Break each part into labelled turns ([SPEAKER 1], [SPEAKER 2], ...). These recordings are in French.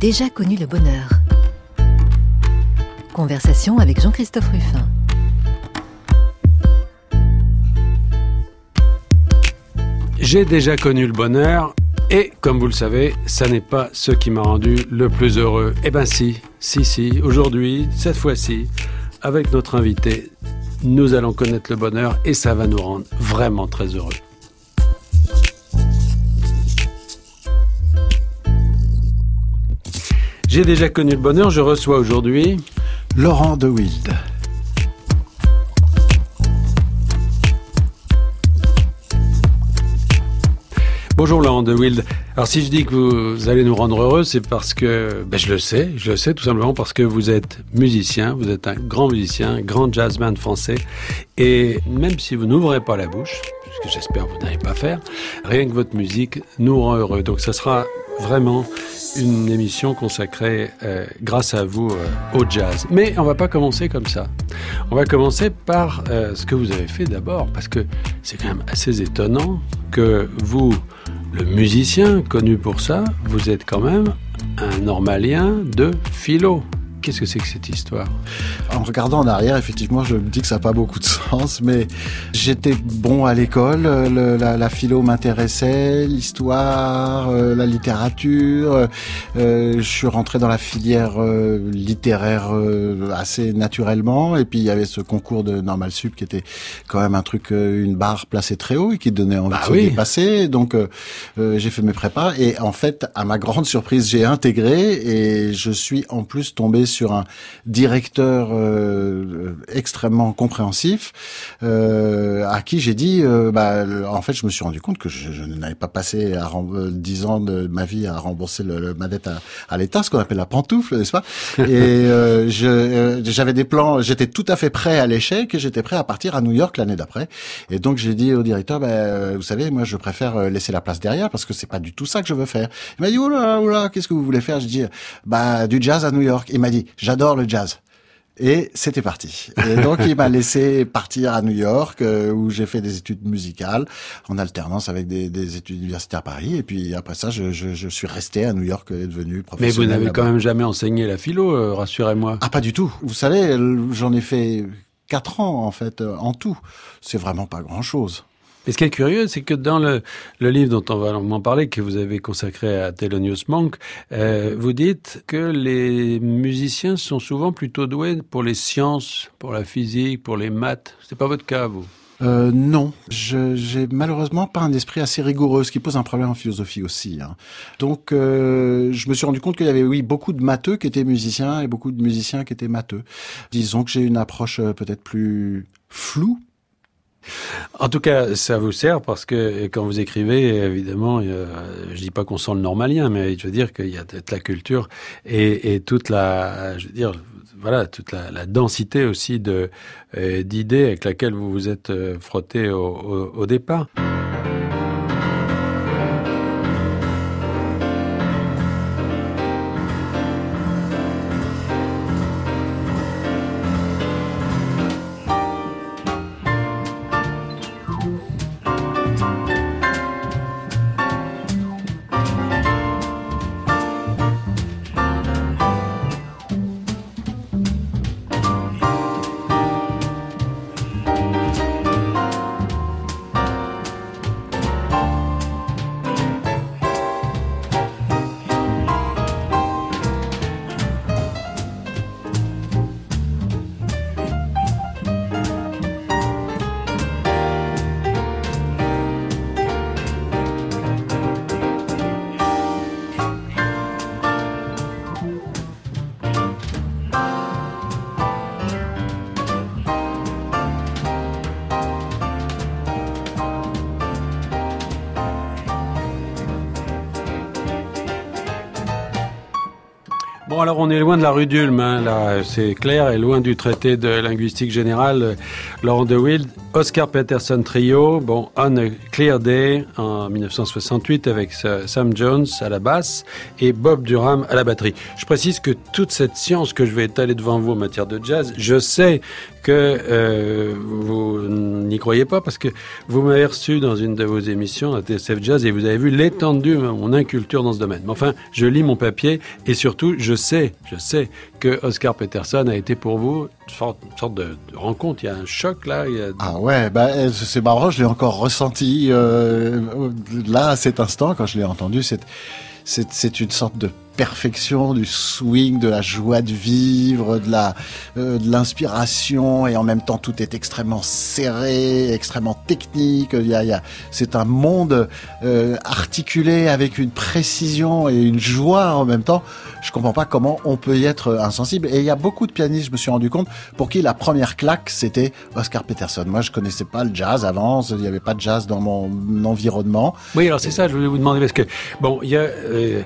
[SPEAKER 1] Déjà connu le bonheur. Conversation avec Jean-Christophe Ruffin.
[SPEAKER 2] J'ai déjà connu le bonheur et comme vous le savez, ça n'est pas ce qui m'a rendu le plus heureux. Eh ben si, si, si, aujourd'hui, cette fois-ci, avec notre invité, nous allons connaître le bonheur et ça va nous rendre vraiment très heureux. J'ai déjà connu le bonheur, je reçois aujourd'hui
[SPEAKER 3] Laurent de Wild.
[SPEAKER 2] Bonjour Laurent de Wild. Alors si je dis que vous allez nous rendre heureux, c'est parce que, ben, je le sais, je le sais tout simplement parce que vous êtes musicien, vous êtes un grand musicien, grand jazzman français, et même si vous n'ouvrez pas la bouche, ce que j'espère vous n'allez pas faire, rien que votre musique nous rend heureux. Donc ça sera vraiment une émission consacrée, euh, grâce à vous, euh, au jazz. Mais on va pas commencer comme ça. On va commencer par euh, ce que vous avez fait d'abord, parce que c'est quand même assez étonnant que vous, le musicien connu pour ça, vous êtes quand même un normalien de philo. Qu'est-ce que c'est que cette histoire
[SPEAKER 3] En regardant en arrière, effectivement, je me dis que ça n'a pas beaucoup de sens, mais j'étais bon à l'école, le- la, la philo m'intéressait, l'histoire, euh, la littérature. euh, je suis rentré dans la filière euh, littéraire assez naturellement, et puis il y avait ce concours de Normal Sup qui était quand même un truc, une barre placée très haut et qui donnait envie
[SPEAKER 2] Bah
[SPEAKER 3] de se
[SPEAKER 2] oui.
[SPEAKER 3] dépasser. Donc j'ai fait mes prépas et en fait, à ma grande surprise, j'ai intégré et je suis en plus tombé sur un directeur euh, extrêmement compréhensif euh, à qui j'ai dit, euh, bah, en fait, je me suis rendu compte que je, je n'avais pas passé à rem- euh, 10 ans de ma vie à rembourser le, le- ma dette à, à l'État, ce qu'on appelle la pantoufle, n'est-ce pas? Et euh, je, euh, j'avais des plans, j'étais tout à fait prêt à l'échec et j'étais prêt à partir à New York l'année d'après. Et donc j'ai dit au directeur, bah, euh, vous savez, moi je préfère euh, laisser la place derrière parce que c'est pas du tout ça que je veux faire. Il m'a dit, oula, oula, qu'est-ce que vous voulez faire? Je dis, bah du jazz à New York. Il m'a dit, j'adore le jazz. Et c'était parti. Et donc il m'a laissé partir à New York euh, où j'ai fait des études musicales en alternance avec des, des études universitaires à Paris. Et puis après ça, je, je, je suis resté à New York et devenu
[SPEAKER 2] Mais
[SPEAKER 3] professionnel.
[SPEAKER 2] vous n'avez quand même jamais enseigné la philo, euh, rassurez-moi.
[SPEAKER 3] Ah, pas du tout. Vous savez, j'en ai fait quatre ans, en fait, en tout. C'est vraiment pas grand-chose.
[SPEAKER 2] Et ce qui est curieux, c'est que dans le, le livre dont on va longuement parler, que vous avez consacré à Thelonious Monk, euh, vous dites que les musiciens sont souvent plutôt doués pour les sciences, pour la physique, pour les maths. C'est pas votre cas, vous?
[SPEAKER 3] Euh, non, j'ai malheureusement pas un esprit assez rigoureux, ce qui pose un problème en philosophie aussi. hein. Donc, euh, je me suis rendu compte qu'il y avait, oui, beaucoup de matheux qui étaient musiciens et beaucoup de musiciens qui étaient matheux. Disons que j'ai une approche euh, peut-être plus floue.
[SPEAKER 2] En tout cas, ça vous sert parce que quand vous écrivez, évidemment, euh, je dis pas qu'on sent le normalien, mais je veux dire qu'il y a toute la culture et, toute la, je veux dire, voilà, toute la, densité aussi euh, d'idées avec laquelle vous vous êtes euh, frotté au départ. Bon, alors on est loin de la rue d'Ulm, hein, là, c'est clair, et loin du traité de linguistique générale. Laurent de Wild, Oscar Peterson Trio, bon, On a Clear Day en 1968 avec Sam Jones à la basse et Bob Durham à la batterie. Je précise que toute cette science que je vais étaler devant vous en matière de jazz, je sais que euh, vous n'y croyez pas parce que vous m'avez reçu dans une de vos émissions à TSF Jazz et vous avez vu l'étendue de mon inculture dans ce domaine. Mais enfin, je lis mon papier et surtout, je sais, je sais que Oscar Peterson a été pour vous une sorte, de, rencontre. Il y a un choc là.
[SPEAKER 3] Ah ouais, bah, euh, c'est marrant, je l'ai encore ressenti euh, là à cet instant quand je l'ai entendu. C'est une sorte de perfection du swing, de la joie de vivre, de la euh, de l'inspiration et en même temps tout est extrêmement serré, extrêmement technique. Il y a, c'est un monde euh, articulé avec une précision et une joie en même temps. Je comprends pas comment on peut y être insensible. Et il y a beaucoup de pianistes, je me suis rendu compte, pour qui la première claque c'était Oscar Peterson. Moi, je connaissais pas le jazz avant, il n'y avait pas de jazz dans mon environnement.
[SPEAKER 2] Oui, alors c'est ça, je voulais vous demander parce que bon, il y a euh,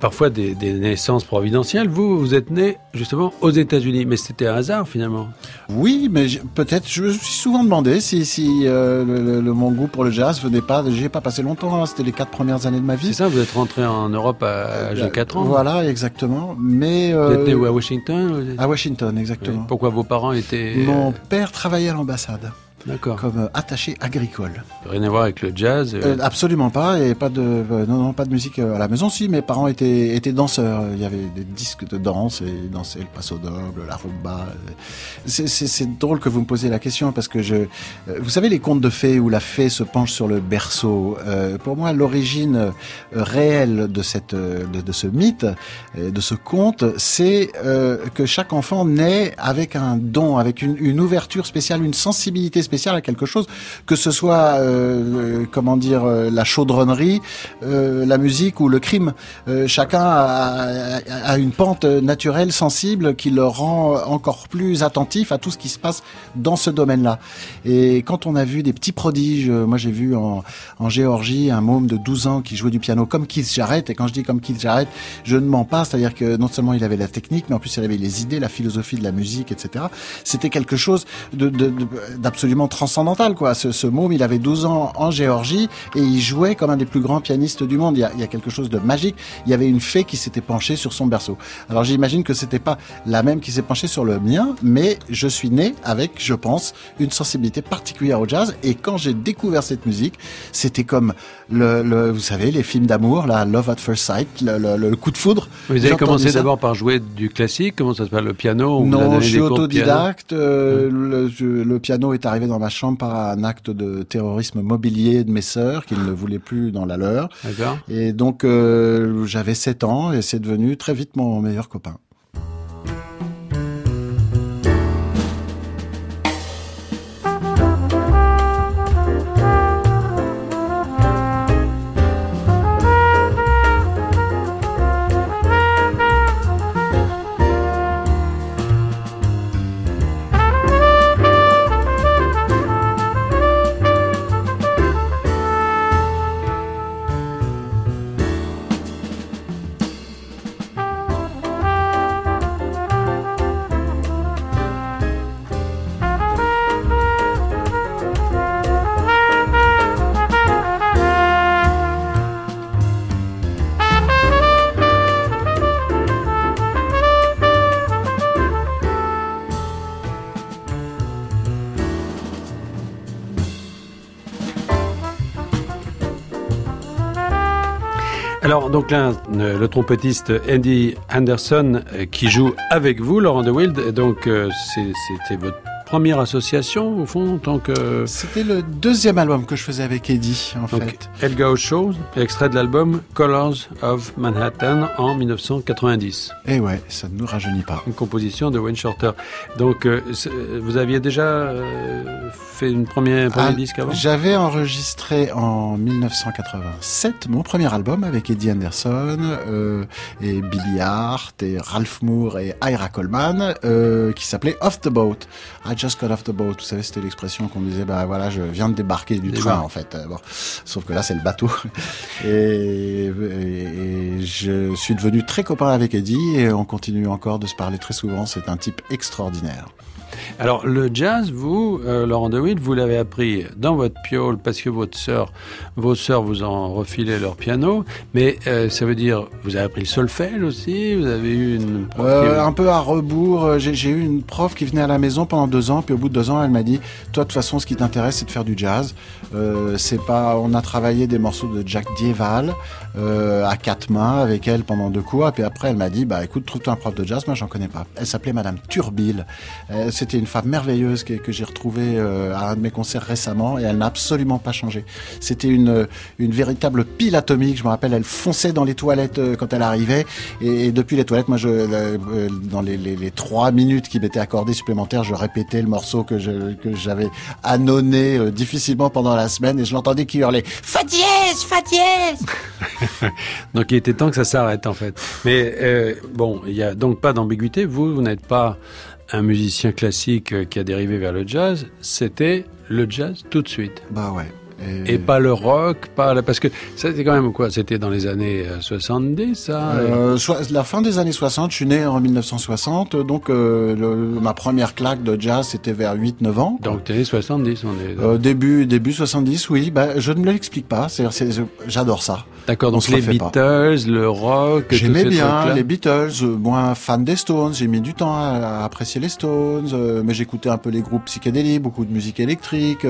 [SPEAKER 2] parfois des des, naissances providentielles. Vous, vous êtes né justement aux États-Unis, mais c'était un hasard finalement.
[SPEAKER 3] Oui, mais peut-être, je me suis souvent demandé si, si euh, le, mon goût pour le jazz venait pas. J'y ai pas passé longtemps, hein. c'était les quatre premières années de ma vie.
[SPEAKER 2] C'est ça, vous êtes rentré en Europe à l'âge de 4 ans
[SPEAKER 3] Voilà, exactement. Mais,
[SPEAKER 2] vous êtes né où, à Washington
[SPEAKER 3] À Washington, exactement.
[SPEAKER 2] Pourquoi vos parents étaient.
[SPEAKER 3] Mon père travaillait à l'ambassade.
[SPEAKER 2] D'accord.
[SPEAKER 3] comme euh, attaché agricole.
[SPEAKER 2] Rien à voir avec le jazz
[SPEAKER 3] euh euh, Absolument pas, et pas de non, non pas de musique à la maison. Si mes parents étaient étaient danseurs, il y avait des disques de danse et ils dansaient le passo doble, la rumba. C'est drôle que vous me posiez la question parce que je, vous savez les contes de fées où la fée se penche sur le berceau. pour moi, l'origine réelle de cette de, de, ce mythe, de ce conte, c'est que chaque enfant naît avec un don, avec une, une ouverture spéciale, une sensibilité spéciale à quelque chose, que ce soit euh, euh comment dire euh, la chaudronnerie, euh, la musique ou le crime. Euh, chacun a, a, une pente naturelle, sensible, qui le rend encore plus attentif à tout ce qui se passe dans ce domaine-là. Et quand on a vu des petits prodiges, moi j'ai vu en, en, Géorgie un môme de 12 ans qui jouait du piano comme Keith Jarrett. Et quand je dis comme Keith Jarrett, je ne mens pas, c'est-à-dire que non seulement il avait la technique, mais en plus il avait les idées, la philosophie de la musique, etc. C'était quelque chose d'absolument transcendantal, quoi. Ce, ce môme, il avait 12 ans en Géorgie et il jouait comme un des plus grands pianistes du monde. Il y a, il y a quelque chose de magique. Il y avait une fée qui s'était penchée sur son berceau. Alors j'imagine que c'était pas la même qui s'est penchée sur le mien, mais je suis né avec, je pense, une sensibilité particulière au jazz. Et quand j'ai découvert cette musique, c'était comme le, le, vous savez, les films d'amour, la Love at First Sight, le, le, coup de foudre.
[SPEAKER 2] Vous avez commencé d'abord par jouer du classique. Comment ça s'appelle le piano
[SPEAKER 3] Non, je suis autodidacte. Euh, le, le piano est arrivé dans ma chambre par un acte de terrorisme mobilier de mes sœurs qui ne voulaient plus dans la leur. Et donc euh, j'avais 7 ans et c'est devenu très vite mon meilleur copain.
[SPEAKER 2] Donc là, le trompettiste Andy Anderson euh, qui joue avec vous, Laurent de Wild, donc euh, c'était votre première association, au fond, en tant que...
[SPEAKER 3] C'était le deuxième album que je faisais avec Eddie, en fait.
[SPEAKER 2] Elga Show, extrait de l'album Colors of Manhattan en 1990.
[SPEAKER 3] Et eh ouais, ça ne nous rajeunit pas.
[SPEAKER 2] Une composition de Wayne Shorter. Donc, euh, vous aviez déjà euh, fait une première, premier ah, disque avant?
[SPEAKER 3] J'avais enregistré en 1987 mon premier album avec Eddie Anderson euh, et Billy Hart et Ralph Moore et Ira Coleman qui s'appelait Off the Boat. Just got off the boat. Vous savez, c'était l'expression qu'on disait, bah voilà, je viens de débarquer du train, en fait. Bon, sauf que là, c'est le bateau. Et, et, je suis devenu très copain avec Eddie et on continue encore de se parler très souvent. C'est un type extraordinaire.
[SPEAKER 2] Alors le jazz, vous, euh, Laurent DeWitt, vous l'avez appris dans votre piole parce que votre sœur, vos sœurs vous ont refilé leur piano, mais euh, ça veut dire vous avez appris le solfège aussi, vous avez eu une
[SPEAKER 3] euh, un peu à rebours. J'ai eu une prof qui venait à la maison pendant deux ans, puis au bout de deux ans, elle m'a dit toi de toute façon, ce qui t'intéresse, c'est de faire du jazz. c'est pas, on a travaillé des morceaux de Jack Dieval à quatre mains avec elle pendant deux cours, et puis après elle m'a dit bah écoute, trouve-toi un prof de jazz, moi j'en connais pas. Elle s'appelait Madame Turbil. C'était une femme merveilleuse que, que j'ai retrouvée euh, à un de mes concerts récemment et elle n'a absolument pas changé. C'était une, une véritable pile atomique. Je me rappelle, elle fonçait dans les toilettes euh, quand elle arrivait et, depuis les toilettes, moi, je, euh, dans les, trois minutes qui m'étaient accordées supplémentaires, je répétais le morceau que que j'avais annonné difficilement pendant la semaine et je l'entendais qui hurlait fa dièse, fa dièse.
[SPEAKER 2] donc il était temps que ça s'arrête en fait. Mais bon, il y a donc pas d'ambiguïté. Vous, vous n'êtes pas un musicien classique euh, qui a dérivé vers le jazz, c'était le jazz tout de suite.
[SPEAKER 3] Bah ouais.
[SPEAKER 2] Et... pas le rock, pas parce que c'était quand même quoi? C'était dans les années 70, euh, ça
[SPEAKER 3] euh, La fin des années 60. Je suis né en 1960, donc euh, ma première claque de jazz c'était vers 8-9 ans.
[SPEAKER 2] Donc années 70, on est.
[SPEAKER 3] Euh, début début 70, oui. Bah, je ne l'explique pas. J'adore ça.
[SPEAKER 2] D'accord. Donc les Beatles, le rock.
[SPEAKER 3] J'aimais bien les Beatles. Moins fan des Stones. J'ai mis du temps à, apprécier les Stones, mais j'écoutais un peu les groupes psychédéliques, beaucoup de musique électrique.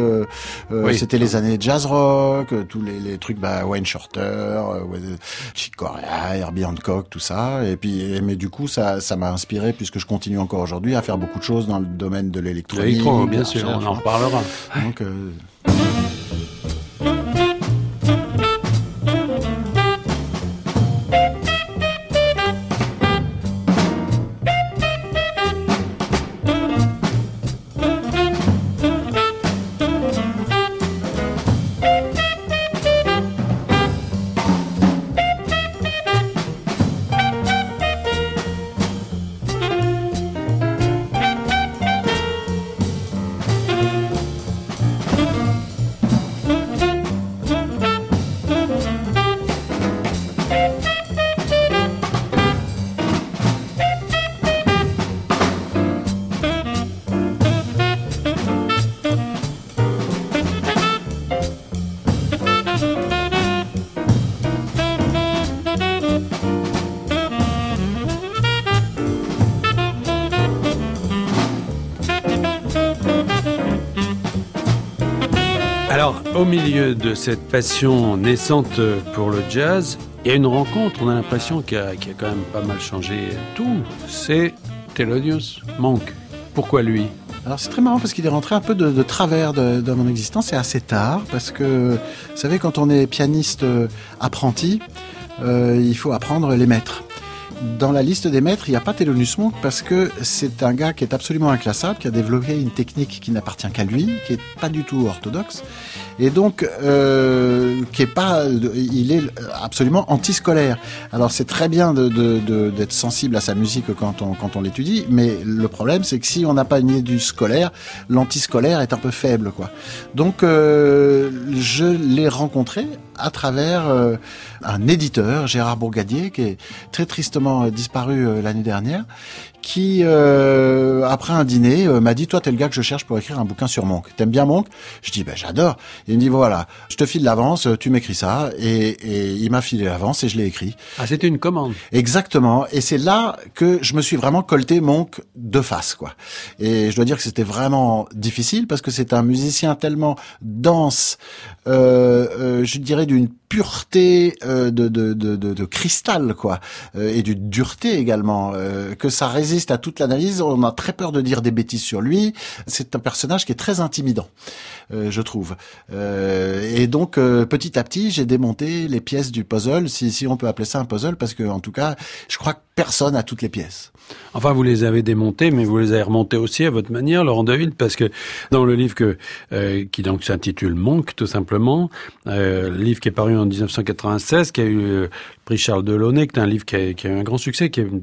[SPEAKER 3] Oui. C'était les années jazz rock, euh, tous les, les trucs, bah, Wayne Shorter, euh, Chick Corea, Herbie Hancock, tout ça. Et puis, mais du coup, ça, ça m'a inspiré puisque je continue encore aujourd'hui à faire beaucoup de choses dans le domaine de l'électronique.
[SPEAKER 2] bien sûr, on en reparlera. Donc, cette passion naissante pour le jazz, il y a une rencontre, on a l'impression qui a, a, quand même pas mal changé tout. C'est Thelonious Monk. Pourquoi lui?
[SPEAKER 3] Alors c'est très marrant parce qu'il est rentré un peu de, travers de, mon existence et assez tard parce que vous savez quand on est pianiste euh, apprenti, euh, il faut apprendre les maîtres dans la liste des maîtres, il n'y a pas Thelonious Monk parce que c'est un gars qui est absolument inclassable, qui a développé une technique qui n'appartient qu'à lui, qui est pas du tout orthodoxe, et donc euh, qui est pas, il est absolument antiscolaire. Alors c'est très bien d'être de, de, sensible à sa musique quand on quand on l'étudie, mais le problème c'est que si on n'a pas une du scolaire, l'antiscolaire est un peu faible, quoi. Donc euh, je l'ai rencontré à travers euh, un éditeur, Gérard Bourgadier, qui est très tristement disparu euh, l'année dernière, qui, euh, après un dîner, euh, m'a dit, toi, t'es le gars que je cherche pour écrire un bouquin sur Monk. T'aimes bien Monk? Je dis, ben j'adore. Il me dit, voilà, je te file l'avance, tu m'écris ça. Et, et il m'a filé l'avance et je l'ai écrit.
[SPEAKER 2] Ah, c'était une commande.
[SPEAKER 3] Exactement. Et c'est là que je me suis vraiment colté Monk de face, quoi. Et je dois dire que c'était vraiment difficile parce que c'est un musicien tellement dense, euh, euh, je dirais d'une pureté euh, de, de, de, cristal, quoi, et d'une dureté également, que ça résiste à toute l'analyse. On a très peur de dire des bêtises sur lui. C'est un personnage qui est très intimidant, euh, je trouve. Euh, et donc, euh, petit à petit, j'ai démonté les pièces du puzzle, si, si on peut appeler ça un puzzle, parce que en tout cas, je crois personne à toutes les pièces.
[SPEAKER 2] Enfin, vous les avez démontés, mais vous les avez remontés aussi à votre manière, Laurent Deville, parce que dans le livre que, euh, qui donc s'intitule Monk, tout simplement, euh, le livre qui est paru en 1996, qui a eu le prix Charles Delaunay, qui est un livre qui a, eu un grand succès, qui est une,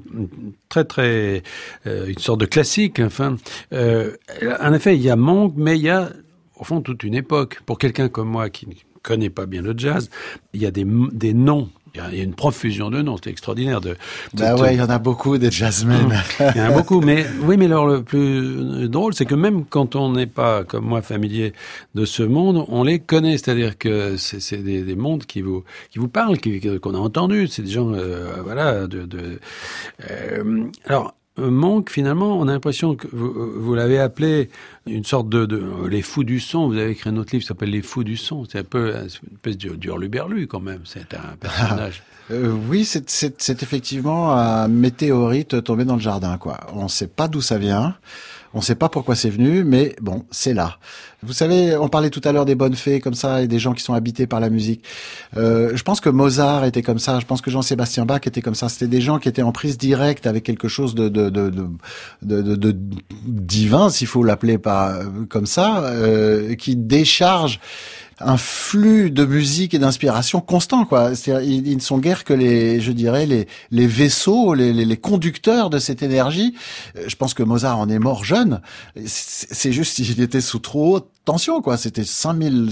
[SPEAKER 2] très très euh, une sorte de classique. Enfin, euh, en effet, il y a Monk, mais il y a au fond toute une époque. Pour quelqu'un comme moi qui ne connaît pas bien le jazz, il y a des, des noms il y, a, une profusion de noms, c'est extraordinaire. De,
[SPEAKER 3] bah ouais, il y en a beaucoup des jazzmen.
[SPEAKER 2] il y en a beaucoup, mais oui, mais alors le plus drôle, c'est que même quand on n'est pas comme moi familier de ce monde, on les connaît, c'est-à-dire que c'est des, des, mondes qui vous qui vous parlent, qu'on a entendu, c'est des gens, euh, voilà, de. de euh, alors manque, finalement, on a l'impression que vous, vous l'avez appelé une sorte de, de, les fous du son. Vous avez écrit un autre livre qui s'appelle Les fous du son. C'est un peu une espèce d'hurluberlu quand même. C'est un personnage.
[SPEAKER 3] Euh, oui, c'est effectivement un météorite tombé dans le jardin. Quoi. On ne sait pas d'où ça vient. On ne sait pas pourquoi c'est venu, mais bon, c'est là. Vous savez, on parlait tout à l'heure des bonnes fées comme ça et des gens qui sont habités par la musique. Euh, je pense que Mozart était comme ça. Je pense que Jean-Sébastien Bach était comme ça. C'était des gens qui étaient en prise directe avec quelque chose de de de de, de, de divin, s'il faut l'appeler pas comme ça, euh, qui décharge un flux de musique et d'inspiration constant quoi. Ils, ils, ne sont guère que les, je dirais les vaisseaux, les, les, les conducteurs de cette énergie. Euh, je pense que Mozart en est mort jeune. C'est juste qu'il était sous trop haute tension quoi. C'était 5000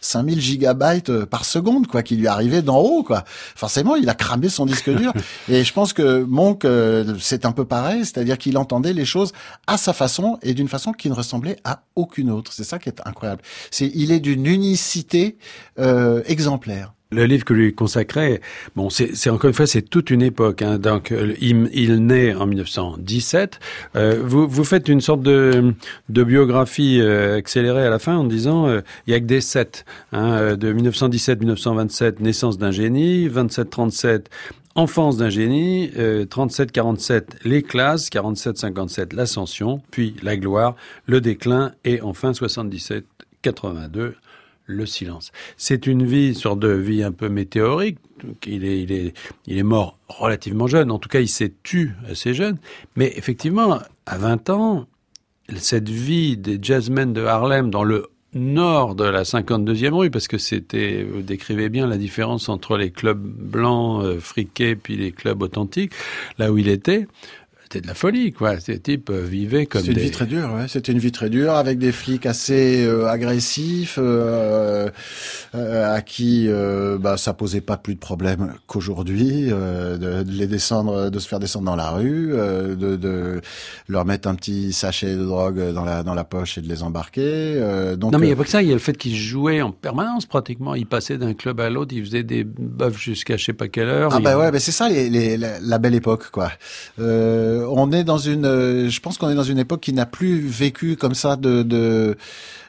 [SPEAKER 3] 5000 gigabytes euh, par seconde quoi qui lui arrivait d'en haut quoi. Forcément, il a cramé son disque dur. et je pense que Monk euh, c'est un peu pareil, c'est-à-dire qu'il entendait les choses à sa façon et d'une façon qui ne ressemblait à aucune autre. C'est ça qui est incroyable. C'est il est d'une unicité euh, exemplaire.
[SPEAKER 2] Le livre que lui consacrait, bon, c'est encore une fois, c'est toute une époque. Hein. Donc, euh, il, il, naît en 1917. Euh, vous, vous faites une sorte de, de biographie euh, accélérée à la fin en disant, euh, il y a que des sept. Hein, de 1917-1927, naissance d'un génie. 27-37, enfance d'un génie. 37-47, les classes. 47-57, l'ascension. Puis la gloire, le déclin. Et enfin 77-82, le silence. C'est une vie, sorte de vie un peu météorique. Il est, il est, il est mort relativement jeune. En tout cas, il s'est tu assez jeune. Mais effectivement, à 20 ans, cette vie des jazzmen de Harlem dans le nord de la 52e rue, parce que c'était, vous décrivez bien la différence entre les clubs blancs, euh, friqués, puis les clubs authentiques, là où il était c'était de la folie, quoi. Ces types euh, vivaient comme
[SPEAKER 3] C'était
[SPEAKER 2] des...
[SPEAKER 3] une vie très dure, ouais. C'était une vie très dure avec des flics assez euh, agressifs, euh, euh, à qui bah, ça posait pas plus de problème qu'aujourd'hui, de, de, les descendre, de se faire descendre dans la rue, de, de, leur mettre un petit sachet de drogue dans la dans la poche et de les embarquer. donc
[SPEAKER 2] non, mais il n'y a pas que ça. Il y a le fait qu'ils jouaient en permanence pratiquement. Ils passaient d'un club à l'autre. Ils faisaient des bœufs jusqu'à je sais pas quelle heure.
[SPEAKER 3] Ah bah ouais, bah c'est ça les, les, la, la, belle époque, quoi. Euh, on est dans une, euh, je pense qu'on est dans une époque qui n'a plus vécu comme ça de, de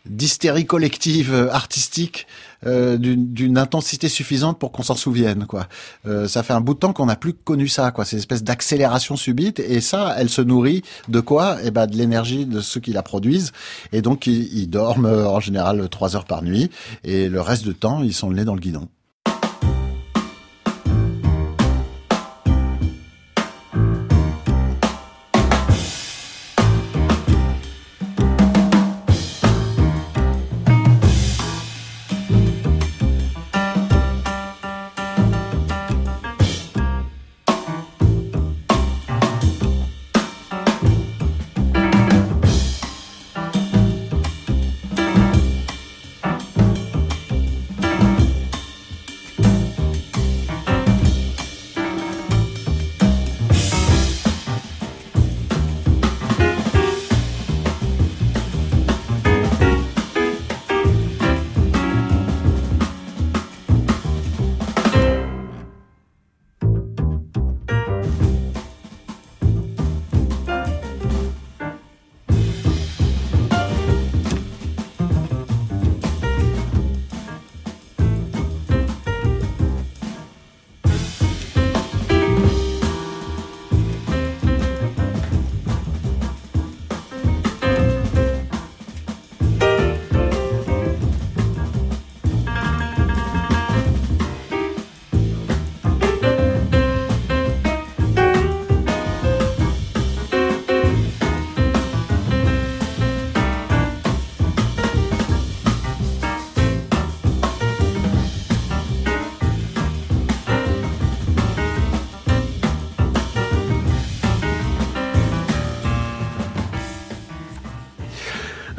[SPEAKER 3] d'hystérie collective euh, artistique euh, d'une intensité suffisante pour qu'on s'en souvienne quoi. Euh, ça fait un bout de temps qu'on n'a plus connu ça quoi, ces espèces d'accélération subite et ça, elle se nourrit de quoi? Eh ben de l'énergie de ceux qui la produisent. Et donc ils, ils dorment en général trois heures par nuit. Et le reste du temps ils sont le nez dans le guidon.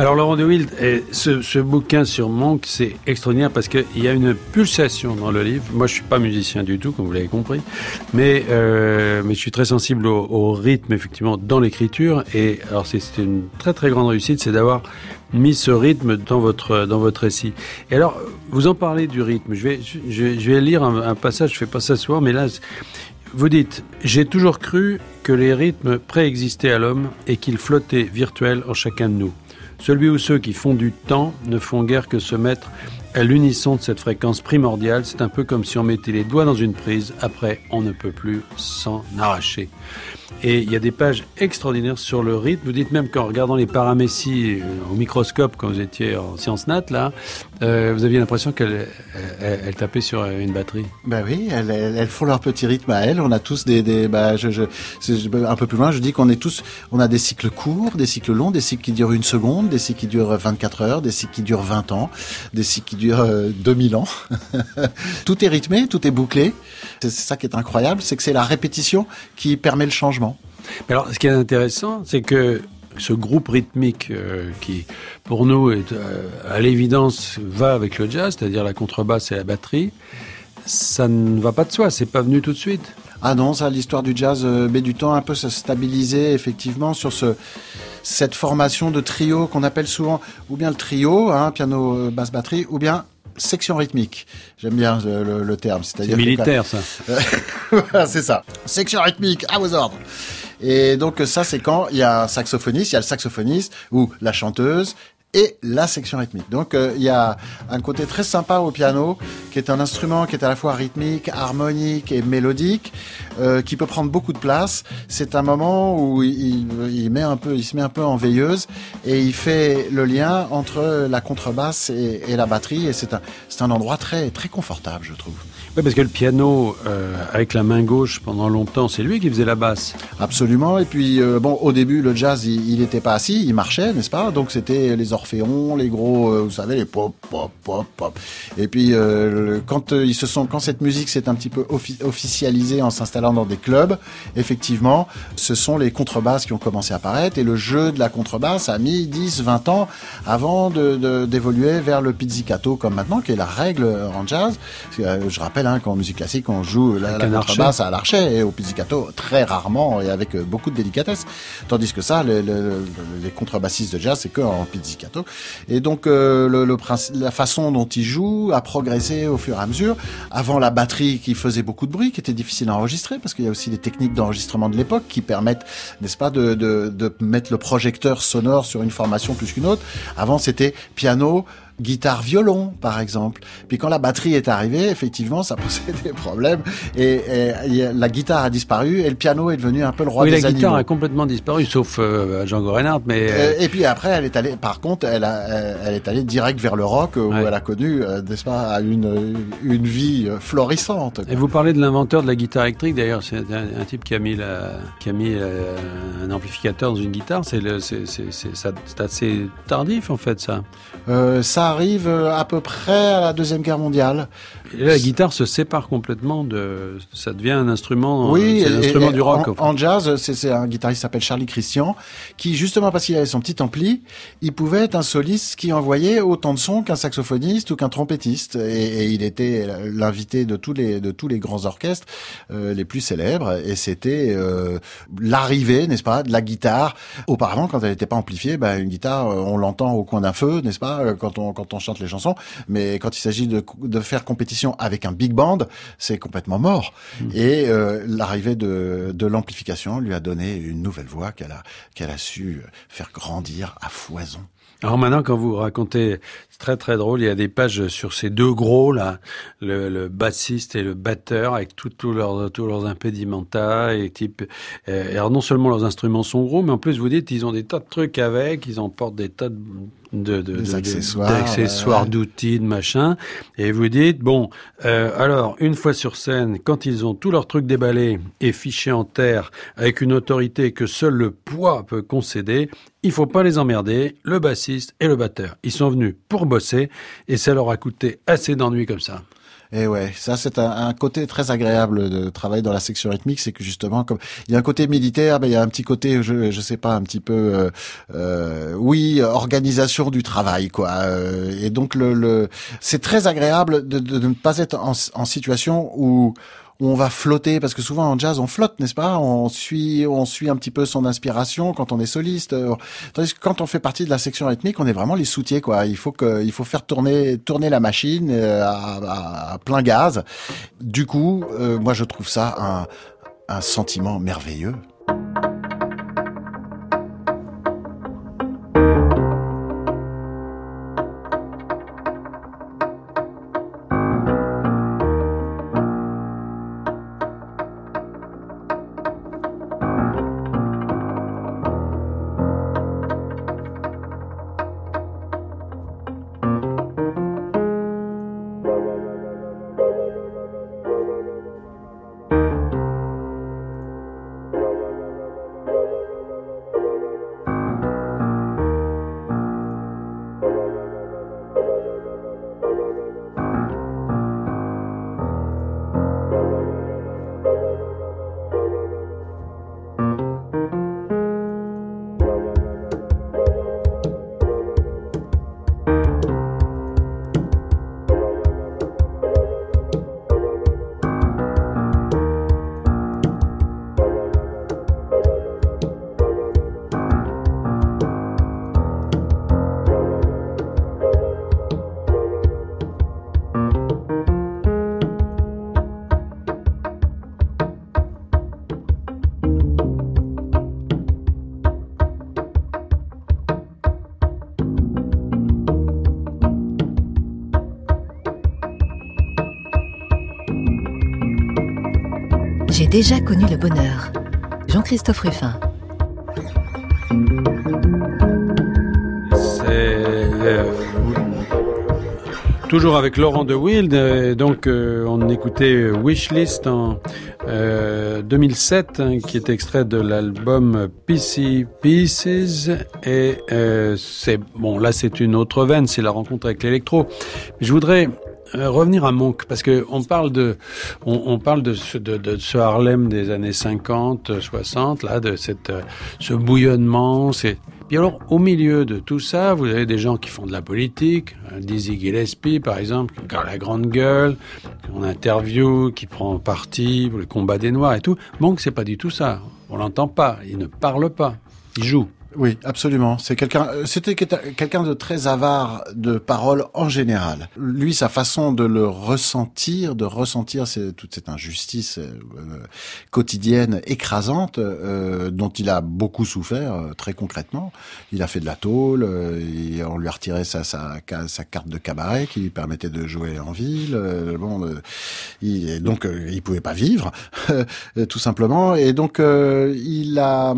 [SPEAKER 2] Alors Laurent de Wild, ce, ce bouquin sur Monk, c'est extraordinaire parce qu'il y a une pulsation dans le livre. Moi, je suis pas musicien du tout, comme vous l'avez compris, mais euh, je suis très sensible au, rythme effectivement dans l'écriture. Et alors c'est une très très grande réussite, c'est d'avoir mis ce rythme dans votre dans votre récit. Et alors, vous en parlez du rythme. Je vais lire un, passage. Je fais pas ça souvent, mais là, vous dites J'ai toujours cru que les rythmes préexistaient à l'homme et qu'ils flottaient virtuels en chacun de nous. Celui ou ceux qui font du temps ne font guère que se mettre à l'unisson de cette fréquence primordiale. C'est un peu comme si on mettait les doigts dans une prise. Après, on ne peut plus s'en arracher. Et il y a des pages extraordinaires sur le rythme. Vous dites même qu'en regardant les paramécies euh, au microscope quand vous étiez en sciences nat, là, euh, vous aviez l'impression qu'elle elle, elle tapait sur une batterie.
[SPEAKER 3] Ben oui, elles, font leur petit rythme à elles. On a tous des, bah, un peu plus loin, je dis qu'on est tous, on a des cycles courts, des cycles longs, des cycles qui durent une seconde, des cycles qui durent 24 heures, des cycles qui durent 20 ans, des cycles qui durent euh, 2000 ans. tout est rythmé, tout est bouclé. C'est ça qui est incroyable, c'est que c'est la répétition qui permet le changement.
[SPEAKER 2] Mais alors, ce qui est intéressant, c'est que ce groupe rythmique euh, qui, pour nous, est, euh, à l'évidence, va avec le jazz, c'est-à-dire la contrebasse et la batterie, ça ne va pas de soi, c'est pas venu tout de suite.
[SPEAKER 3] Ah non, ça, l'histoire du jazz euh, met du temps un peu se stabiliser effectivement sur ce cette formation de trio qu'on appelle souvent ou bien le trio, hein, piano, basse, batterie, ou bien section rythmique. J'aime bien le, le, le terme.
[SPEAKER 2] C'est militaire,
[SPEAKER 3] ça. c'est ça. Section rythmique, à vos ordres. Et donc ça, c'est quand il y a un saxophoniste, il y a le saxophoniste ou la chanteuse et la section rythmique. Donc euh, il y a un côté très sympa au piano, qui est un instrument qui est à la fois rythmique, harmonique et mélodique, euh, qui peut prendre beaucoup de place. C'est un moment où il, il, met un peu, il se met un peu en veilleuse et il fait le lien entre la contrebasse et, et la batterie. Et c'est un, c'est un endroit très très confortable, je trouve.
[SPEAKER 2] Oui, parce que le piano, euh, avec la main gauche pendant longtemps, c'est lui qui faisait la basse.
[SPEAKER 3] Absolument. Et puis, euh, bon, au début, le jazz, il n'était pas assis, il marchait, n'est-ce pas? Donc, c'était les orphéons, les gros, euh, vous savez, les pop, pop, pop, pop. Et puis, quand ils se sont, quand cette musique s'est un petit peu offi officialisée en s'installant dans des clubs, effectivement, ce sont les contrebasses qui ont commencé à apparaître. Et le jeu de la contrebasse a mis 10, 20 ans avant d'évoluer de, de, vers le pizzicato comme maintenant, qui est la règle en jazz. Je rappelle Hein, qu'en musique classique, on joue la, la contrebasse à l'archet et au pizzicato très rarement et avec beaucoup de délicatesse. Tandis que ça, le, le, les contrebassistes de jazz, c'est que en pizzicato. Et donc, euh, le, le, la façon dont ils jouent a progressé au fur et à mesure. Avant la batterie qui faisait beaucoup de bruit, qui était difficile à enregistrer, parce qu'il y a aussi des techniques d'enregistrement de l'époque qui permettent, n'est-ce pas, de, de, de mettre le projecteur sonore sur une formation plus qu'une autre. Avant, c'était piano, guitare violon par exemple. Puis quand la batterie est arrivée, effectivement, ça posait des problèmes et, et, la guitare a disparu et le piano est devenu un peu le roi
[SPEAKER 2] oui,
[SPEAKER 3] des
[SPEAKER 2] la
[SPEAKER 3] animaux.
[SPEAKER 2] guitare a complètement disparu, sauf euh, Django Reinhardt. Mais
[SPEAKER 3] euh... et puis après, elle est allée. Par contre, elle, a, elle est allée direct vers le rock où ouais. elle a connu, euh, n'est-ce pas, une une vie florissante.
[SPEAKER 2] Quoi. Et vous parlez de l'inventeur de la guitare électrique. D'ailleurs, c'est un, un, type qui a mis la, qui a mis euh, un amplificateur dans une guitare. C'est assez tardif en fait ça.
[SPEAKER 3] Euh, ça arrive à peu près à la deuxième guerre mondiale.
[SPEAKER 2] Et là, la guitare se sépare complètement de, ça devient un instrument,
[SPEAKER 3] oui,
[SPEAKER 2] un instrument du rock.
[SPEAKER 3] En, en jazz, c'est un guitariste qui s'appelle Charlie Christian, qui justement parce qu'il avait son petit ampli, il pouvait être un soliste qui envoyait autant de sons qu'un saxophoniste ou qu'un trompettiste, et, et, il était l'invité de tous les de tous les grands orchestres euh, les plus célèbres, et c'était euh, l'arrivée, n'est-ce pas, de la guitare. Auparavant, quand elle n'était pas amplifiée, ben, une guitare, on l'entend au coin d'un feu, n'est-ce pas, quand on quand on chante les chansons, mais quand il s'agit de, de faire compétition avec un big band, c'est complètement mort. Mmh. Et euh, l'arrivée de, de l'amplification lui a donné une nouvelle voix qu'elle a, qu'elle a su faire grandir à foison.
[SPEAKER 2] Alors maintenant, quand vous racontez, c'est très très drôle, il y a des pages sur ces deux gros là, le, le bassiste et le batteur, avec tous leurs tous leurs impédimenta et type. Euh, alors non seulement leurs instruments sont gros, mais en plus vous dites ils ont des tas de trucs avec, ils emportent des tas de de, de,
[SPEAKER 3] accessoires,
[SPEAKER 2] d'accessoires, d'outils, de machin. Et vous dites, bon, euh, alors, une fois sur scène, quand ils ont tous leurs trucs déballés et fichés en terre, avec une autorité que seul le poids peut concéder, il faut pas les emmerder, le bassiste et le batteur. Ils sont venus pour bosser et ça leur a coûté assez d'ennuis comme ça.
[SPEAKER 3] Et ouais, ça c'est un, côté très agréable de travailler dans la section rythmique, c'est que justement, comme il y a un côté militaire, mais il y a un petit côté, je, je sais pas, un petit peu, euh, euh, oui, organisation du travail, quoi. Euh, et donc le, le c'est très agréable de, ne pas être en, en situation où on va flotter parce que souvent en jazz on flotte, n'est-ce pas? On suit, on suit un petit peu son inspiration quand on est soliste. Tandis que quand on fait partie de la section rythmique, on est vraiment les soutiers, quoi. Il faut que, il faut faire tourner, tourner la machine euh, à, à, plein gaz. Du coup, euh, moi je trouve ça un, un sentiment merveilleux.
[SPEAKER 1] Déjà connu le bonheur. Jean-Christophe Ruffin.
[SPEAKER 2] C'est euh, toujours avec Laurent de Wild. Euh, donc, euh, on écoutait Wishlist en euh, 2007, hein, qui est extrait de l'album PC Pieces. Et c'est bon, là, c'est une autre veine, c'est la rencontre avec l'électro. Je voudrais revenir à Monk parce que on parle de on, on parle de ce, de, de ce Harlem des années 50 60 là de cette euh, ce bouillonnement c'est puis alors au milieu de tout ça vous avez des gens qui font de la politique Dizzy Gillespie par exemple qui a la grande gueule qu'on interview qui prend parti pour les combats des noirs et tout. Monk c'est pas du tout ça. On l'entend pas. Il ne parle pas. Il joue
[SPEAKER 3] oui, absolument. C'est quelqu'un, c'était quelqu'un de très avare de paroles en général. Lui, sa façon de le ressentir, de ressentir toute cette injustice euh, quotidienne écrasante euh, dont il a beaucoup souffert euh, très concrètement. Il a fait de la tôle, euh, et on lui a retiré sa, sa, sa, carte de cabaret qui lui permettait de jouer en ville. Euh, bon, il, donc il pouvait pas vivre, tout simplement. Et donc il a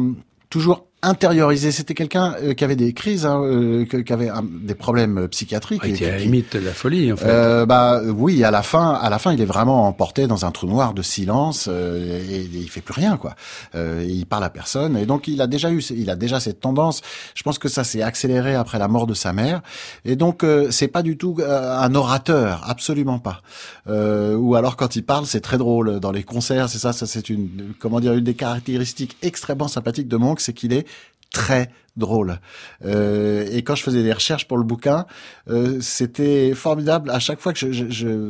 [SPEAKER 3] toujours intériorisé. C'était quelqu'un euh, qui avait des crises, hein, euh, qui avait un, des problèmes psychiatriques.
[SPEAKER 2] Il était à la limite de la folie, en fait.
[SPEAKER 3] Euh, bah oui, à la fin, à la fin, il est vraiment emporté dans un trou noir de silence euh, et, et, il fait plus rien, quoi. Euh, il parle à personne et donc il a déjà eu, il a déjà cette tendance. Je pense que ça s'est accéléré après la mort de sa mère et donc euh, c'est pas du tout un orateur, absolument pas. ou alors quand il parle, c'est très drôle dans les concerts. C'est ça, ça c'est une, comment dire, une des caractéristiques extrêmement sympathiques de Monk, c'est qu'il est très drôle. Euh, et quand je faisais des recherches pour le bouquin, euh, c'était formidable. À chaque fois que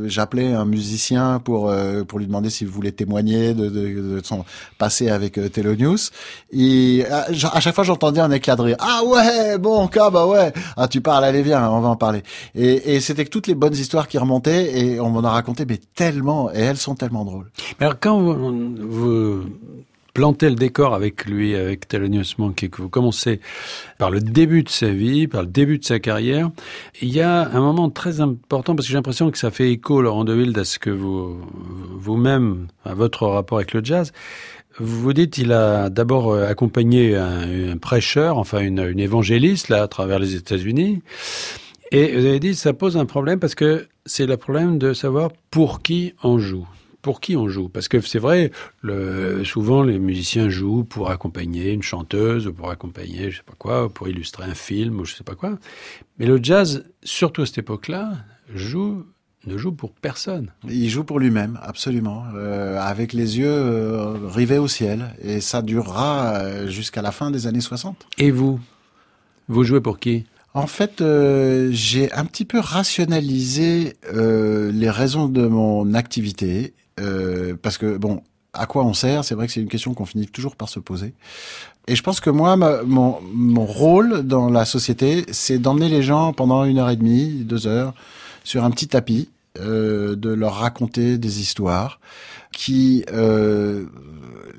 [SPEAKER 3] j'appelais un musicien pour euh, pour lui demander s'il voulait témoigner de, de, de, son passé avec euh, et à, chaque fois j'entendais un éclat de rire. Ah ouais, bon, cas, bah ouais. Ah tu parles, allez viens, on va en parler. Et, et c'était que toutes les bonnes histoires qui remontaient et on m'en a raconté, mais tellement, et elles sont tellement drôles.
[SPEAKER 2] Alors quand vous, vous planter le décor avec lui, avec Thelonious Monk, et que vous commencez par le début de sa vie, par le début de sa carrière, il y a un moment très important, parce que j'ai l'impression que ça fait écho, Laurent de Wild, à ce que vous, vous-même, à votre rapport avec le jazz. Vous dites, il a d'abord accompagné un, un, prêcheur, enfin une, une évangéliste, là, à travers les États-Unis. Et vous avez dit, ça pose un problème parce que c'est le problème de savoir pour qui on joue pour qui on joue Parce que c'est vrai, le, souvent les musiciens jouent pour accompagner une chanteuse, ou pour accompagner je sais pas quoi, ou pour illustrer un film, ou je sais pas quoi. Mais le jazz, surtout à cette époque-là, joue ne joue pour personne.
[SPEAKER 3] Il joue pour lui-même, absolument, euh, avec les yeux euh, rivés au ciel. Et ça durera euh, jusqu'à la fin des années 60.
[SPEAKER 2] Et vous? Vous jouez pour qui?
[SPEAKER 3] En fait, euh, j'ai un petit peu rationalisé euh, les raisons de mon activité. Euh, parce que, bon, à quoi on sert? C'est vrai que c'est une question qu'on finit toujours par se poser. Et je pense que moi, mon, mon rôle dans la société, c'est d'emmener les gens pendant une heure et demie, deux heures, sur un petit tapis, euh, de leur raconter des histoires qui euh,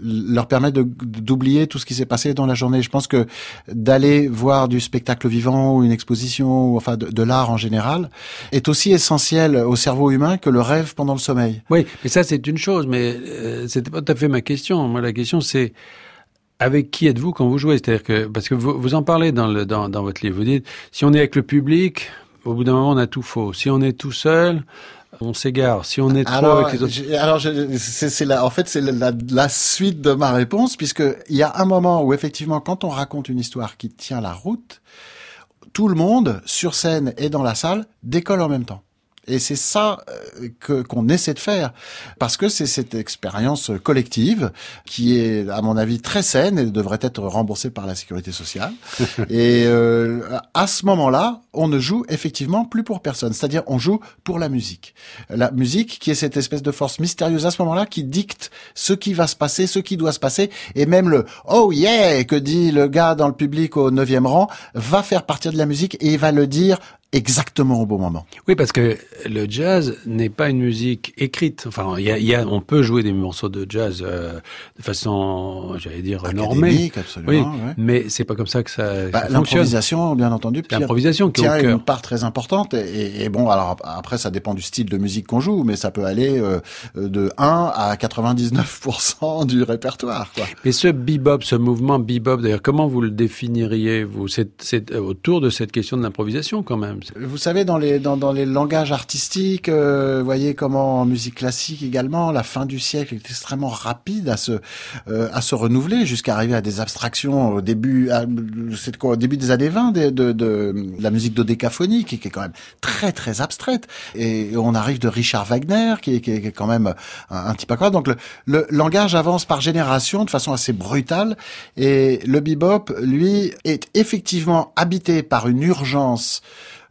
[SPEAKER 3] leur permettent de- d'oublier tout ce qui s'est passé dans la journée. Je pense que d'aller voir du spectacle vivant ou une exposition, ou enfin de, l'art en général, est aussi essentiel au cerveau humain que le rêve pendant le sommeil.
[SPEAKER 2] Oui, mais ça c'est une chose, mais euh, c'était pas tout à fait ma question. Moi, la question c'est avec qui êtes-vous quand vous jouez? C'est-à-dire que parce que vous, vous en parlez dans, le, dans votre livre, vous dites si on est avec le public, au bout d'un moment on a tout faux. Si on est tout seul, on s'égare. Si on est trop
[SPEAKER 3] Alors,
[SPEAKER 2] avec les autres,
[SPEAKER 3] alors c'est en fait, c'est la, la suite de ma réponse, puisque il y a un moment où effectivement, quand on raconte une histoire qui tient la route, tout le monde sur scène et dans la salle décolle en même temps. Et c'est ça euh, que qu'on essaie de faire, parce que c'est cette expérience collective qui est, à mon avis, très saine et devrait être remboursée par la sécurité sociale. et euh, à ce moment-là, on ne joue effectivement plus pour personne, c'est-à-dire on joue pour la musique. La musique qui est cette espèce de force mystérieuse à ce moment-là qui dicte ce qui va se passer, ce qui doit se passer, et même le oh yeah que dit le gars dans le public au neuvième rang va faire partir de la musique et il va le dire exactement au bon moment.
[SPEAKER 2] Oui, parce que le jazz n'est pas une musique écrite. Enfin, il y a, y a, on peut jouer des morceaux de jazz euh, de façon, j'allais dire, normée.
[SPEAKER 3] Académique, absolument.
[SPEAKER 2] Oui,
[SPEAKER 3] ouais.
[SPEAKER 2] mais c'est pas comme ça que ça,
[SPEAKER 3] Bah,
[SPEAKER 2] ça.
[SPEAKER 3] L'improvisation, bien entendu,
[SPEAKER 2] l'improvisation qui cœur.
[SPEAKER 3] une part très importante. Et, et bon, alors après, ça dépend du style de musique qu'on joue, mais ça peut aller euh, de 1 à 99% du répertoire. Quoi.
[SPEAKER 2] Et ce bebop, ce mouvement bebop, d'ailleurs, comment vous le définiriez vous? C'est c'est autour de cette question de l'improvisation quand même.
[SPEAKER 3] Vous savez, dans les dans, dans les langages artistiques, euh, voyez comment en musique classique également, la fin du siècle est extrêmement rapide à se euh, à se renouveler jusqu'à arriver à des abstractions au début, à- c'est quoi, au début des années 20 de, de, de la musique dodécaphonie qui, est quand même très très abstraite. Et on arrive de Richard Wagner qui est, qui quand même un, un type incroyable. Donc le, le langage avance par génération de façon assez brutale et le bebop, lui, est effectivement habité par une urgence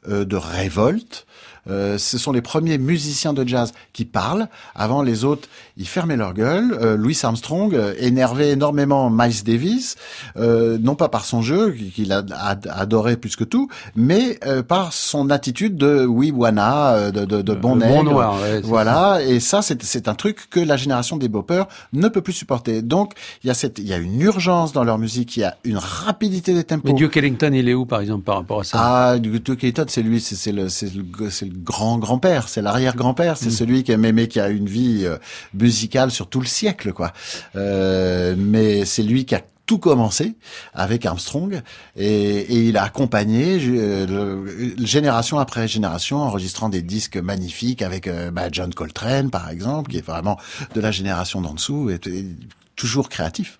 [SPEAKER 3] de révolte. Euh, ce sont les premiers musiciens de jazz qui parlent. Avant, les autres, ils fermaient leur gueule. Euh, Louis Armstrong euh, énervait énormément Miles Davis, euh, non pas par son jeu, qu'il a ad- adoré plus que tout, mais euh, par son attitude de oui, wana, de, de, de bon nègre.
[SPEAKER 2] noir, ouais,
[SPEAKER 3] Voilà, et ça, c'est c'est un truc que la génération des boppers ne peut plus supporter. Donc, il y a cette, il y a une urgence dans leur musique, il y a une rapidité des tempos.
[SPEAKER 2] Mais Duke Ellington, il est où, par exemple, par rapport à ça?
[SPEAKER 3] Ah, du Duke Ellington, c'est lui, c'est c'est le, c'est le, c'est le grand grand-père, c'est l'arrière-grand-père,
[SPEAKER 2] Mm.
[SPEAKER 3] c'est celui qui a mais qui a une vie euh, musicale sur tout le siècle, quoi. Euh, mais c'est lui qui a tout commencé avec Armstrong et, et il a accompagné euh, le- génération après génération enregistrant des disques magnifiques avec euh, bah, John Coltrane par exemple qui est vraiment de la génération d'en dessous et, et toujours créatif.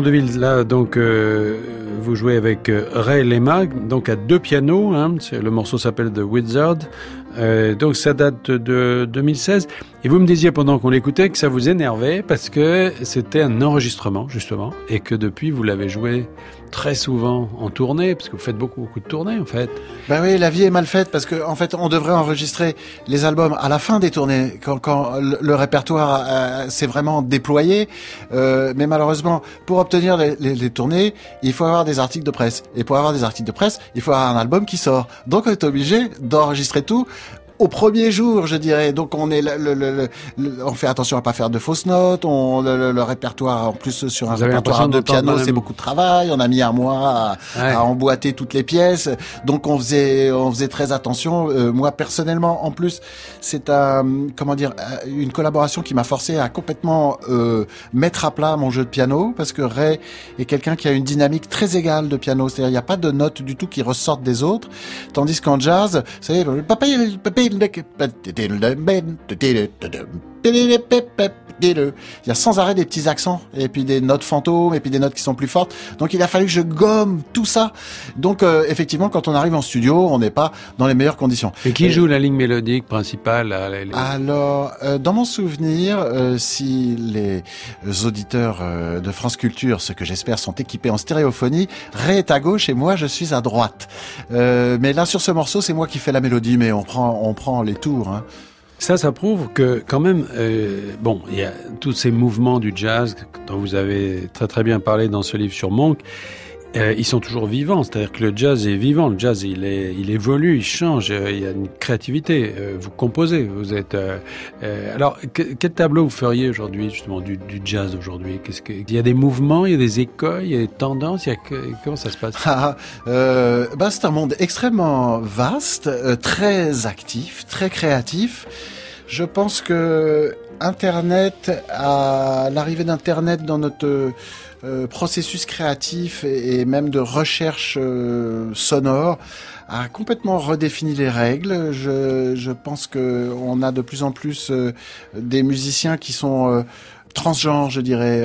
[SPEAKER 2] Euh, Laurent Deville, là, donc, euh, vous jouez avec euh, Ray Lema, donc à deux pianos. Hein, le morceau s'appelle The Wizard. Euh, donc ça date de 2016. Et vous me disiez pendant qu'on l'écoutait que ça vous énervait parce que c'était un enregistrement justement et que depuis vous l'avez joué très souvent en tournée parce que vous faites beaucoup beaucoup de tournées en fait.
[SPEAKER 3] Ben oui, la vie est mal faite parce que en fait on devrait enregistrer les albums à la fin des tournées quand, quand le, répertoire euh, s'est vraiment déployé. Euh, mais malheureusement, pour obtenir les, les, les, tournées, il faut avoir des articles de presse et pour avoir des articles de presse, il faut avoir un album qui sort. Donc on est obligé d'enregistrer tout au premier jour, je dirais. Donc on est, le, le, le, on fait attention à pas faire de fausses notes. On le, répertoire en plus sur un répertoire de piano, c'est beaucoup de travail. On a mis un mois à, emboîter toutes les pièces. Donc on faisait, on faisait très attention. Euh, moi personnellement, en plus, c'est un, comment dire, euh, une collaboration qui m'a forcé à complètement euh, mettre à plat mon jeu de piano parce que Ray est quelqu'un qui a une dynamique très égale de piano. C'est-à-dire il n'y a pas de notes du tout qui ressortent des autres. Tandis qu'en jazz, vous savez, diddle-dick, but diddle-dum, diddle-dum. Il y a sans arrêt des petits accents et puis des notes fantômes et puis des notes qui sont plus fortes. Donc il a fallu que je gomme tout ça. Donc euh, effectivement, quand on arrive en studio, on n'est pas dans les meilleures conditions.
[SPEAKER 2] Et qui joue la ligne mélodique principale
[SPEAKER 3] Alors, euh, dans mon souvenir, euh, si les auditeurs de France Culture, ce que j'espère, sont équipés en stéréophonie, Ray est à gauche et moi je suis à droite. mais là sur ce morceau, c'est moi qui fais la mélodie, mais on prend on prend les tours. Hein.
[SPEAKER 2] Ça, ça prouve que quand même, euh, bon, il y a tous ces mouvements du jazz dont vous avez très très bien parlé dans ce livre sur Monk. Euh, ils sont toujours vivants, c'est-à-dire que le jazz est vivant, le jazz il, est, il évolue, il change, euh, il y a une créativité. Euh, vous composez, vous êtes. alors, quel tableau vous feriez aujourd'hui justement du, du jazz aujourd'hui? Qu'est-ce que il y a des mouvements, il y a des écoles, il y a des tendances, il y a comment ça se passe?
[SPEAKER 3] Ah, bah, c'est un monde extrêmement vaste, très actif, très créatif. Je pense que Internet, à l'arrivée d'Internet dans notre euh, processus créatif et, même de recherche euh, sonore a complètement redéfini les règles. Je, pense que on a de plus en plus euh, des musiciens qui sont transgenres, je dirais.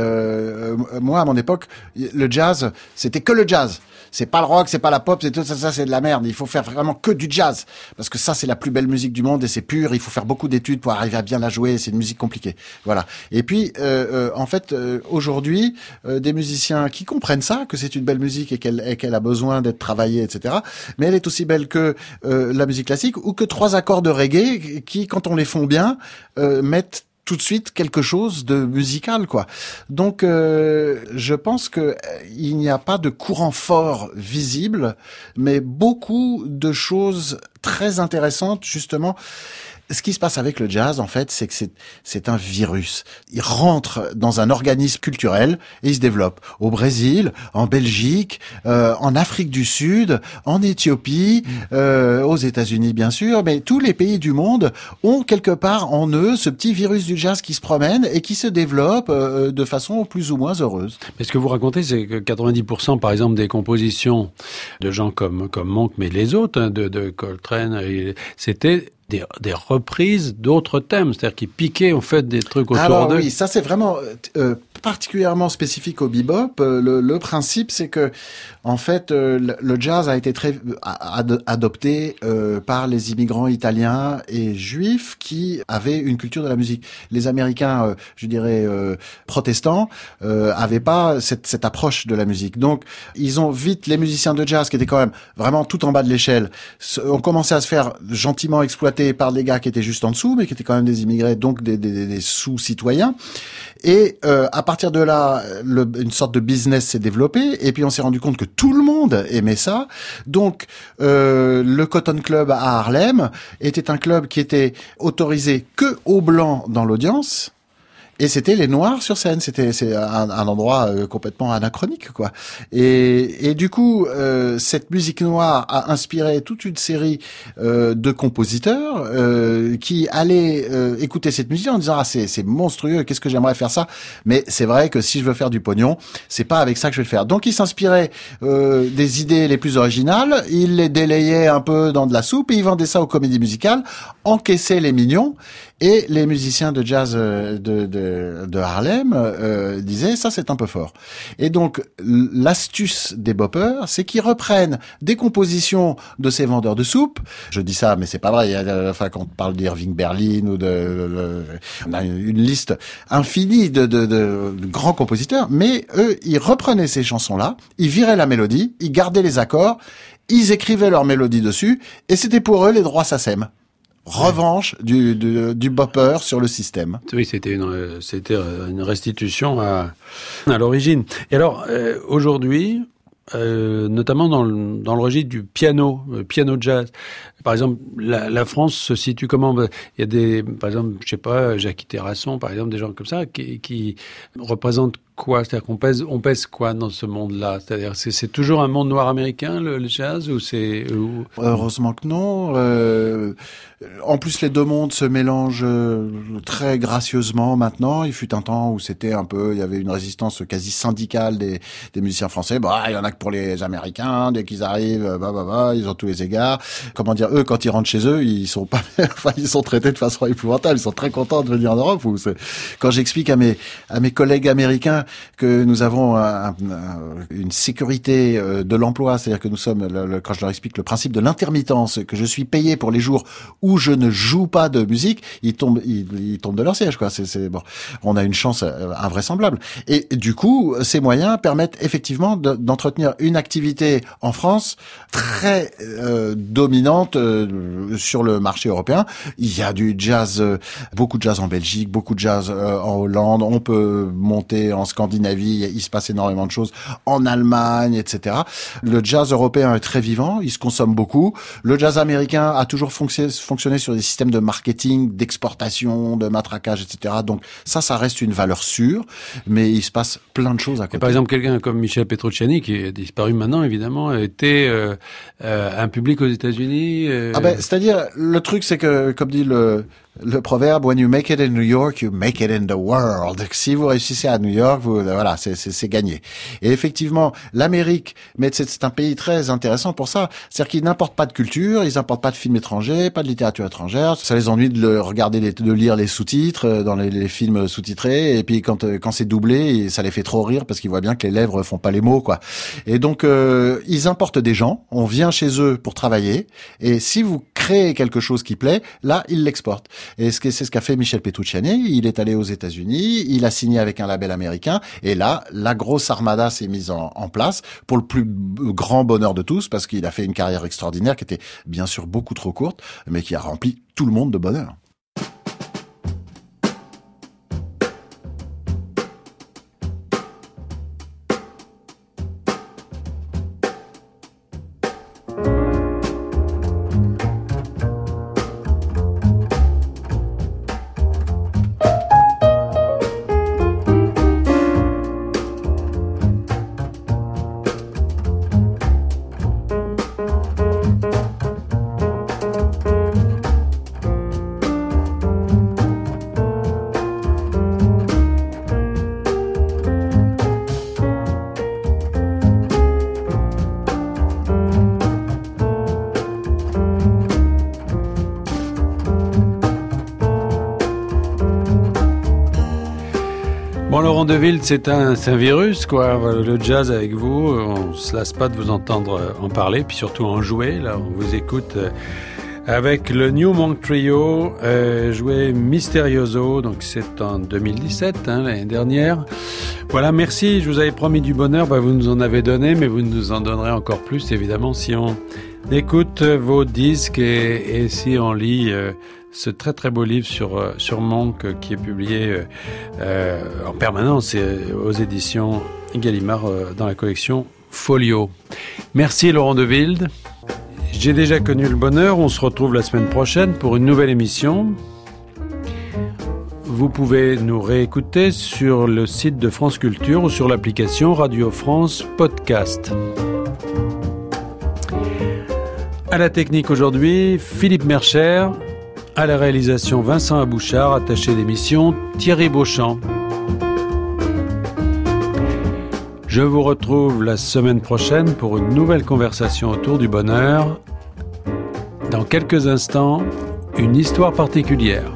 [SPEAKER 3] moi, à mon époque, le jazz, c'était que le jazz c'est pas le rock, c'est pas la pop, c'est tout ça, ça c'est de la merde. Il faut faire vraiment que du jazz parce que ça c'est la plus belle musique du monde et c'est pur. Il faut faire beaucoup d'études pour arriver à bien la jouer. C'est une musique compliquée. Voilà. Et puis euh, euh, en fait euh, aujourd'hui des musiciens qui comprennent ça, que c'est une belle musique et qu'elle qu'elle a besoin d'être travaillée, etc. Mais elle est aussi belle que la musique classique ou que trois accords de reggae qui, quand on les font bien, mettent tout de suite quelque chose de musical quoi. Donc euh, je pense que euh, il n'y a pas de courant fort visible mais beaucoup de choses très intéressantes justement ce qui se passe avec le jazz, en fait, c'est que c'est un virus. Il rentre dans un organisme culturel et il se développe. Au Brésil, en Belgique, euh, en Afrique du Sud, en Éthiopie, euh, aux États-Unis, bien sûr, mais tous les pays du monde ont quelque part en eux ce petit virus du jazz qui se promène et qui se développe euh, de façon plus ou moins heureuse.
[SPEAKER 2] Mais ce que vous racontez, c'est que 90%, par exemple, des compositions de gens comme comme Monk, mais les autres, hein, de, de Coltrane, c'était des, des reprises d'autres thèmes, c'est-à-dire qui piquaient en fait des trucs autour
[SPEAKER 3] Alors,
[SPEAKER 2] d'eux.
[SPEAKER 3] Oui, ça c'est vraiment euh, particulièrement spécifique au bebop. Euh, le, le principe, c'est que en fait, euh, le jazz a été très adopté euh, par les immigrants italiens et juifs qui avaient une culture de la musique. Les Américains, je dirais protestants, avaient pas cette, cette approche de la musique. Donc, ils ont vite les musiciens de jazz qui étaient quand même vraiment tout en bas de l'échelle, ont commencé à se faire gentiment exploiter par des gars qui étaient juste en dessous, mais qui étaient quand même des immigrés, donc des, sous-citoyens. Et euh, à partir de là, une sorte de business s'est développé. Et puis on s'est rendu compte que tout le monde aimait ça. Donc euh, le Cotton Club à Harlem était un club qui était autorisé que aux blancs dans l'audience et c'était les Noirs sur scène. C'était c'est un, un, endroit euh, complètement anachronique, quoi. Et, et du coup, euh, cette musique noire a inspiré toute une série euh, de compositeurs euh, qui allaient euh, écouter cette musique en disant ah c'est c'est monstrueux, qu'est-ce que j'aimerais faire ça? Mais c'est vrai que si je veux faire du pognon, c'est pas avec ça que je vais le faire. Donc ils s'inspiraient des idées les plus originales, ils les délayaient un peu dans de la soupe et ils vendaient ça aux comédies musicales, encaissaient les mignons Et les musiciens de jazz euh, de, de, de Harlem euh, disaient ça c'est un peu fort. Et donc l'astuce des boppers, c'est qu'ils reprennent des compositions de ces vendeurs de soupe. Je dis ça, mais c'est pas vrai. A, enfin, quand on parle d'Irving Berlin ou de, on a une liste infinie de, de, de, grands compositeurs, mais eux, ils reprenaient ces chansons-là, ils viraient la mélodie, ils gardaient les accords, ils écrivaient leur mélodie dessus, et c'était pour eux les droits SACEM revanche du, du, du, bopper sur le système.
[SPEAKER 2] Oui, c'était une, c'était une restitution à, à l'origine. Et alors, euh, aujourd'hui, euh, notamment dans le, dans le registre du piano, euh, piano jazz. Par exemple, la, France se situe comment? Il y a des, par exemple, je sais pas, Jacques Terrasson, par exemple, des gens comme ça qui, représentent quoi? C'est-à-dire qu'on pèse, on pèse quoi dans ce monde-là? C'est-à-dire, c'est, c'est toujours un monde noir américain le, jazz ou c'est
[SPEAKER 3] Heureusement que non. Euh, en plus, les deux mondes se mélangent euh, très gracieusement maintenant. Il fut un temps où c'était un peu, il y avait une résistance quasi syndicale des, des musiciens français. Bah, il y en a que pour les Américains. Dès qu'ils arrivent, bah, bah, bah, ils ont tous les égards. Comment dire Quand ils rentrent chez eux, ils sont pas, enfin, ils sont traités de façon épouvantable. Ils sont très contents de venir en Europe. Quand j'explique à mes à mes collègues américains que nous avons une sécurité euh, de l'emploi, c'est-à-dire que nous sommes, quand je leur explique le principe de l'intermittence, que je suis payé pour les jours où je ne joue pas de musique, ils tombent, ils, tombent de leur siège, quoi. C'est, bon, on a une chance euh, invraisemblable. Et du coup, ces moyens permettent effectivement d'entretenir une activité en France très euh, dominante sur le marché européen. Il y a du jazz, beaucoup de jazz en Belgique, beaucoup de jazz en Hollande. On peut monter en Scandinavie, il se passe énormément de choses, en Allemagne, etc. Le jazz européen est très vivant, il se consomme beaucoup. Le jazz américain a toujours fonctionné sur des systèmes de marketing, d'exportation, de matraquage, etc. Donc ça, ça reste une valeur sûre, mais il se passe plein de choses à côté.
[SPEAKER 2] par exemple, quelqu'un comme Michel Petrucciani, qui est disparu maintenant, évidemment, était euh, euh, un public aux États-Unis.
[SPEAKER 3] Euh... Ah ben, c'est-à-dire, le truc, c'est que, comme dit le le proverbe When you make it in New York, you make it in the world. Si vous réussissez à New York, vous, voilà, c'est gagné. Et effectivement, l'Amérique, mais c'est un pays très intéressant pour ça. C'est-à-dire qu'ils n'importent pas de culture, ils n'importent pas de films étrangers, pas de littérature étrangère. Ça les ennuie de le regarder, de lire les sous-titres euh, dans les, les, films sous-titrés. Et puis quand euh, quand c'est doublé, ça les fait trop rire parce qu'ils voient bien que les lèvres font pas les mots, quoi. Et donc euh, ils importent des gens. On vient chez eux pour travailler. Et si vous créez quelque chose qui plaît, là ils l'exportent. Et c'est ce qu'a fait Michel Petrucciani. Il est allé aux États-Unis, il a signé avec un label américain, et là, la grosse armada s'est mise en, en, place pour le plus grand bonheur de tous, parce qu'il a fait une carrière extraordinaire qui était bien sûr beaucoup trop courte, mais qui a rempli tout le monde de bonheur.
[SPEAKER 2] Deville, c'est un, virus, quoi. Le jazz avec vous, on se lasse pas de vous entendre en parler, puis surtout en jouer. Là, on vous écoute euh, avec le New Monk Trio, euh, joué Mysterioso, donc c'est en 2017, hein, l'année dernière. Voilà, merci. Je vous avais promis du bonheur, bah, vous nous en avez donné, mais vous nous en donnerez encore plus, évidemment, si on écoute vos disques et, et si on lit. Euh, ce très très beau livre sur, euh, sur euh, qui est publié euh, en permanence aux éditions Gallimard dans la collection Folio. Merci Laurent De J'ai déjà connu le bonheur, on se retrouve la semaine prochaine pour une nouvelle émission. Vous pouvez nous réécouter sur le site de France Culture ou sur l'application Radio France Podcast. À la technique aujourd'hui, Philippe Mercher. À la réalisation, Vincent Abouchard, attaché d'émission, Thierry Beauchamp. Je vous retrouve la semaine prochaine pour une nouvelle conversation autour du bonheur. Dans quelques instants, une histoire particulière.